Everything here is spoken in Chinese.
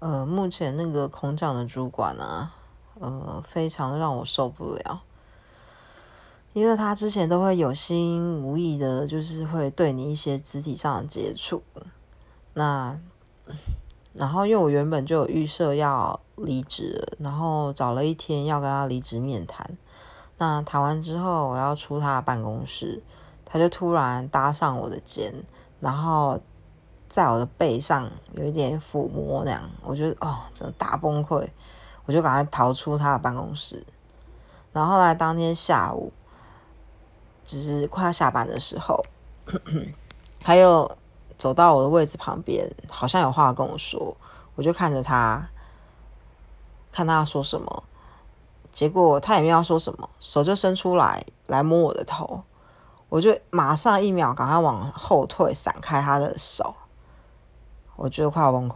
呃，目前那个空降的主管呢，呃，非常让我受不了，因为他之前都会有心无意的，就是会对你一些肢体上的接触。那，然后因为我原本就有预设要离职，然后找了一天要跟他离职面谈。那谈完之后，我要出他的办公室，他就突然搭上我的肩，然后。在我的背上有一点抚摸那样，我觉得哦，真的大崩溃，我就赶快逃出他的办公室。然后后来当天下午，就是快要下班的时候，他又走到我的位置旁边，好像有话跟我说，我就看着他，看他要说什么。结果他也没要说什么，手就伸出来来摸我的头，我就马上一秒赶快往后退，闪开他的手。我觉得快要崩溃，